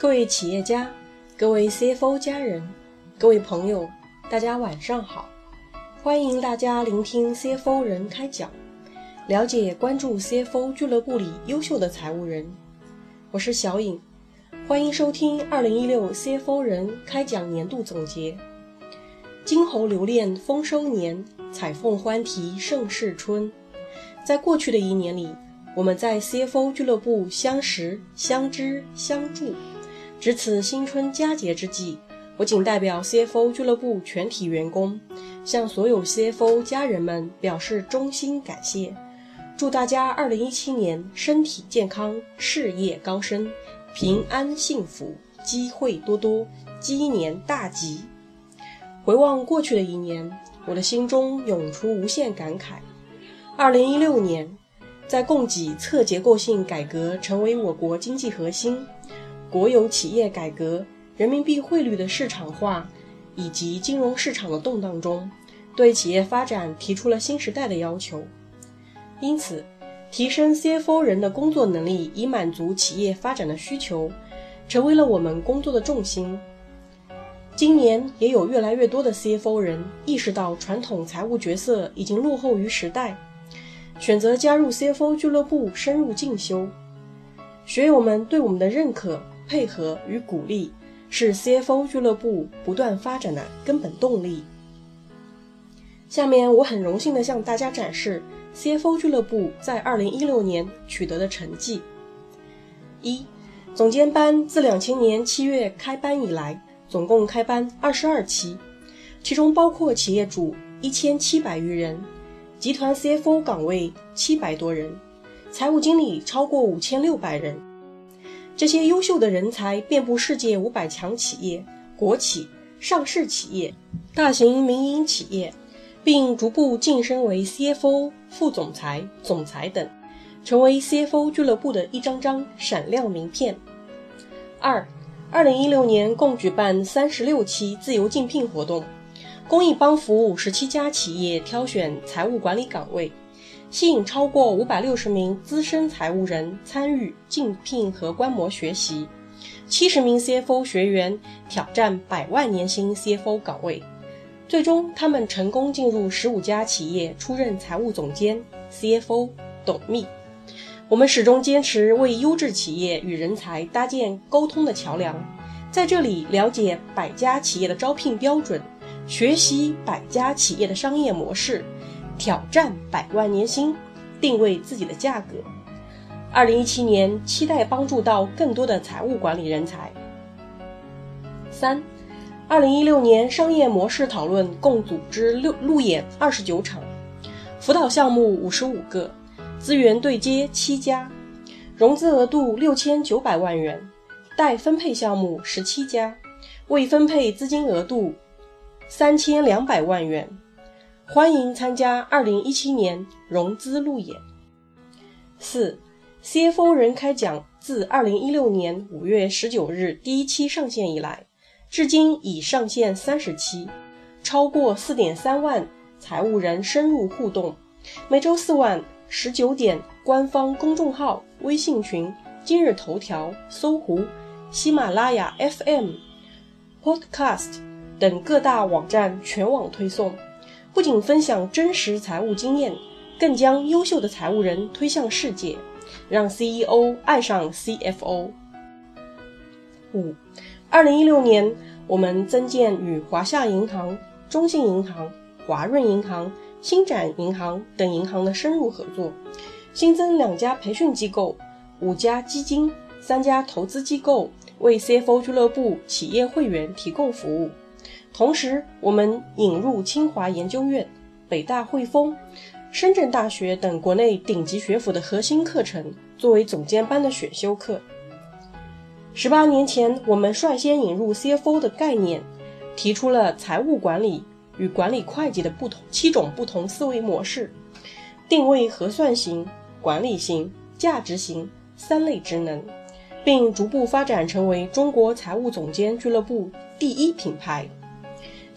各位企业家、各位 CFO 家人、各位朋友，大家晚上好！欢迎大家聆听 CFO 人开讲，了解关注 CFO 俱乐部里优秀的财务人。我是小颖，欢迎收听2016 CFO 人开讲年度总结。金猴留恋丰收年，彩凤欢啼盛世春。在过去的一年里，我们在 CFO 俱乐部相识、相知、相助。值此新春佳节之际，我谨代表 CFO 俱乐部全体员工，向所有 CFO 家人们表示衷心感谢。祝大家2017年身体健康，事业高升，平安幸福，机会多多，鸡年大吉！回望过去的一年，我的心中涌出无限感慨。2016年，在供给侧结构性改革成为我国经济核心。国有企业改革、人民币汇率的市场化以及金融市场的动荡中，对企业发展提出了新时代的要求。因此，提升 CFO 人的工作能力，以满足企业发展的需求，成为了我们工作的重心。今年也有越来越多的 CFO 人意识到，传统财务角色已经落后于时代，选择加入 CFO 俱乐部深入进修。学友们对我们的认可。配合与鼓励是 CFO 俱乐部不断发展的根本动力。下面我很荣幸地向大家展示 CFO 俱乐部在2016年取得的成绩。一、总监班自2000年7月开班以来，总共开班22期，其中包括企业主1700余人，集团 CFO 岗位700多人，财务经理超过5600人。这些优秀的人才遍布世界五百强企业、国企、上市企业、大型民营企业，并逐步晋升为 CFO、副总裁、总裁等，成为 CFO 俱乐部的一张张闪亮名片。二，二零一六年共举办三十六期自由竞聘活动，公益帮扶五十七家企业挑选财务管理岗位。吸引超过五百六十名资深财务人参与竞聘和观摩学习，七十名 CFO 学员挑战百万年薪 CFO 岗位，最终他们成功进入十五家企业出任财务总监、CFO、董秘。我们始终坚持为优质企业与人才搭建沟通的桥梁，在这里了解百家企业的招聘标准，学习百家企业的商业模式。挑战百万年薪，定位自己的价格。二零一七年，期待帮助到更多的财务管理人才。三，二零一六年商业模式讨论共组织六路演二十九场，辅导项目五十五个，资源对接七家，融资额度六千九百万元，待分配项目十七家，未分配资金额度三千两百万元。欢迎参加二零一七年融资路演。四，CFO 人开讲自二零一六年五月十九日第一期上线以来，至今已上线三十期，超过四点三万财务人深入互动。每周四晚十九点，官方公众号、微信群、今日头条、搜狐、喜马拉雅 FM、Podcast 等各大网站全网推送。不仅分享真实财务经验，更将优秀的财务人推向世界，让 CEO 爱上 CFO。五，二零一六年，我们增建与华夏银行、中信银行、华润银行、星展银行等银行的深入合作，新增两家培训机构、五家基金、三家投资机构，为 CFO 俱乐部企业会员提供服务。同时，我们引入清华研究院、北大汇丰、深圳大学等国内顶级学府的核心课程作为总监班的选修课。十八年前，我们率先引入 CFO 的概念，提出了财务管理与管理会计的不同七种不同思维模式，定位核算型、管理型、价值型三类职能，并逐步发展成为中国财务总监俱乐部第一品牌。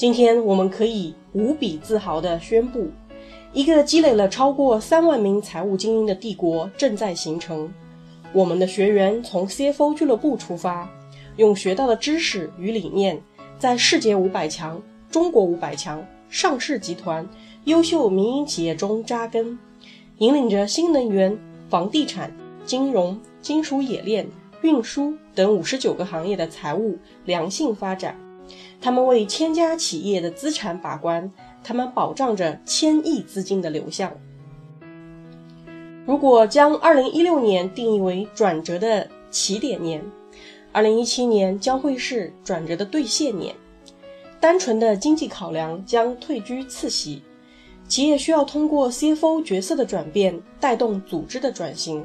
今天我们可以无比自豪地宣布，一个积累了超过三万名财务精英的帝国正在形成。我们的学员从 CFO 俱乐部出发，用学到的知识与理念，在世界五百强、中国五百强、上市集团、优秀民营企业中扎根，引领着新能源、房地产、金融、金属冶炼、运输等五十九个行业的财务良性发展。他们为千家企业的资产把关，他们保障着千亿资金的流向。如果将二零一六年定义为转折的起点年，二零一七年将会是转折的兑现年。单纯的经济考量将退居次席，企业需要通过 CFO 角色的转变，带动组织的转型，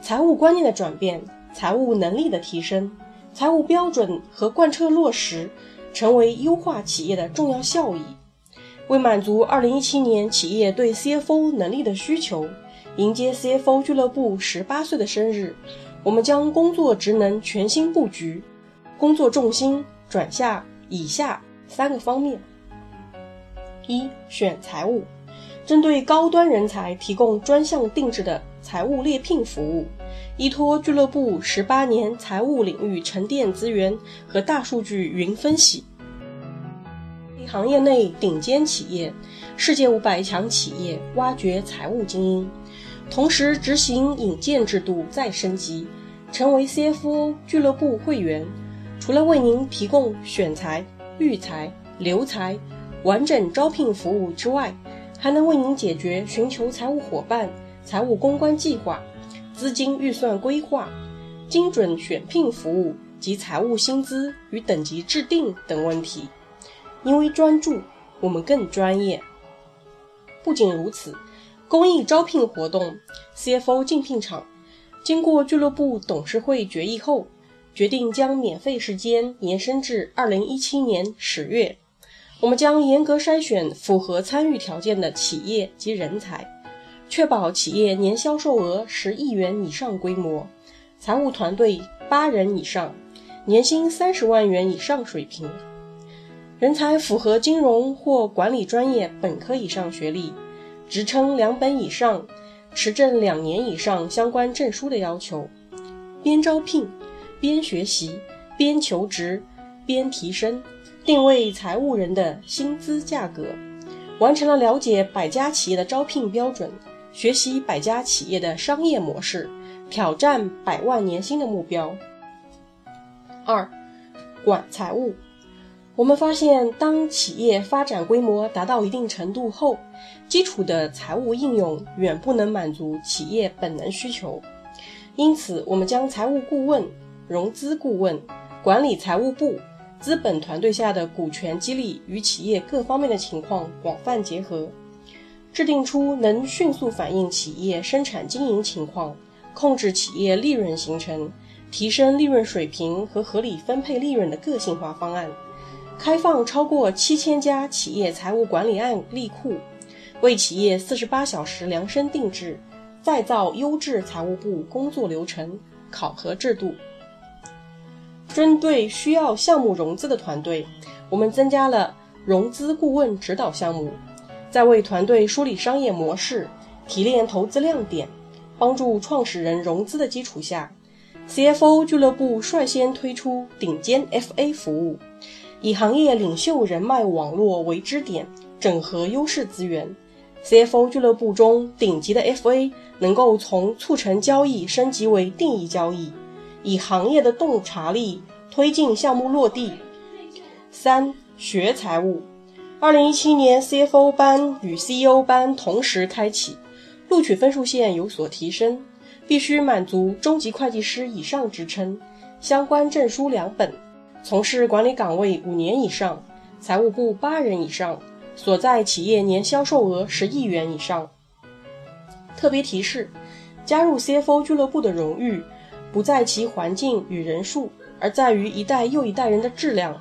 财务观念的转变，财务能力的提升，财务标准和贯彻落实。成为优化企业的重要效益。为满足2017年企业对 CFO 能力的需求，迎接 CFO 俱乐部十八岁的生日，我们将工作职能全新布局，工作重心转向以下三个方面：一、选财务，针对高端人才提供专项定制的财务猎聘服务。依托俱乐部十八年财务领域沉淀资源和大数据云分析，行业内顶尖企业、世界五百强企业挖掘财务精英，同时执行引荐制度再升级，成为 CFO 俱乐部会员。除了为您提供选材、育才、留才完整招聘服务之外，还能为您解决寻求财务伙伴、财务公关计划。资金预算规划、精准选聘服务及财务薪资与等级制定等问题。因为专注，我们更专业。不仅如此，公益招聘活动、CFO 竞聘场，经过俱乐部董事会决议后，决定将免费时间延伸至二零一七年十月。我们将严格筛选符合参与条件的企业及人才。确保企业年销售额十亿元以上规模，财务团队八人以上，年薪三十万元以上水平，人才符合金融或管理专业本科以上学历，职称两本以上，持证两年以上相关证书的要求。边招聘边学习边求职边提升，定位财务人的薪资价格，完成了了解百家企业的招聘标准。学习百家企业的商业模式，挑战百万年薪的目标。二，管财务。我们发现，当企业发展规模达到一定程度后，基础的财务应用远不能满足企业本能需求。因此，我们将财务顾问、融资顾问、管理财务部、资本团队下的股权激励与企业各方面的情况广泛结合。制定出能迅速反映企业生产经营情况、控制企业利润形成、提升利润水平和合理分配利润的个性化方案，开放超过七千家企业财务管理案例库，为企业四十八小时量身定制，再造优质财务部工作流程考核制度。针对需要项目融资的团队，我们增加了融资顾问指导项目。在为团队梳理商业模式、提炼投资亮点、帮助创始人融资的基础下，CFO 俱乐部率先推出顶尖 FA 服务，以行业领袖人脉网络为支点，整合优势资源。CFO 俱乐部中顶级的 FA 能够从促成交易升级为定义交易，以行业的洞察力推进项目落地。三学财务。二零一七年，CFO 班与 CEO 班同时开启，录取分数线有所提升，必须满足中级会计师以上职称，相关证书两本，从事管理岗位五年以上，财务部八人以上，所在企业年销售额十亿元以上。特别提示：加入 CFO 俱乐部的荣誉，不在其环境与人数，而在于一代又一代人的质量。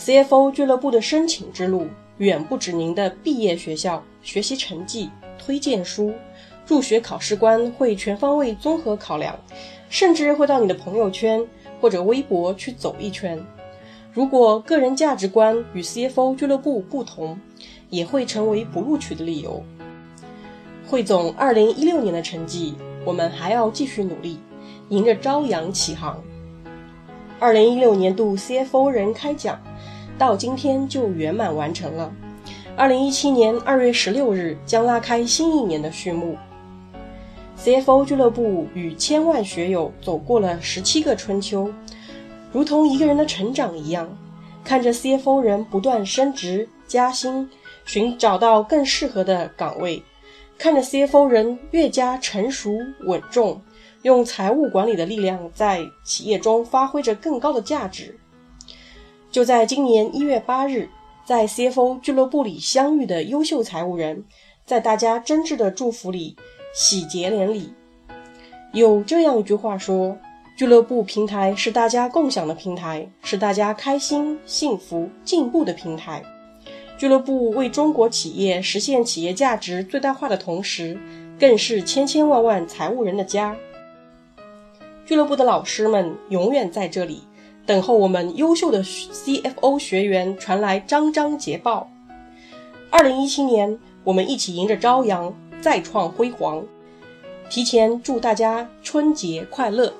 CFO 俱乐部的申请之路远不止您的毕业学校、学习成绩、推荐书，入学考试官会全方位综合考量，甚至会到你的朋友圈或者微博去走一圈。如果个人价值观与 CFO 俱乐部不同，也会成为不录取的理由。汇总2016年的成绩，我们还要继续努力，迎着朝阳起航。二零一六年度 CFO 人开讲到今天就圆满完成了。二零一七年二月十六日将拉开新一年的序幕。CFO 俱乐部与千万学友走过了十七个春秋，如同一个人的成长一样，看着 CFO 人不断升职加薪，寻找到更适合的岗位，看着 CFO 人越加成熟稳重，用财务管理的力量在企业中发挥着更高的价值。就在今年一月八日，在 CFO 俱乐部里相遇的优秀财务人，在大家真挚的祝福里。喜结连理。有这样一句话说：“俱乐部平台是大家共享的平台，是大家开心、幸福、进步的平台。俱乐部为中国企业实现企业价值最大化的同时，更是千千万万财务人的家。俱乐部的老师们永远在这里，等候我们优秀的 CFO 学员传来张张捷报。二零一七年，我们一起迎着朝阳。再创辉煌，提前祝大家春节快乐！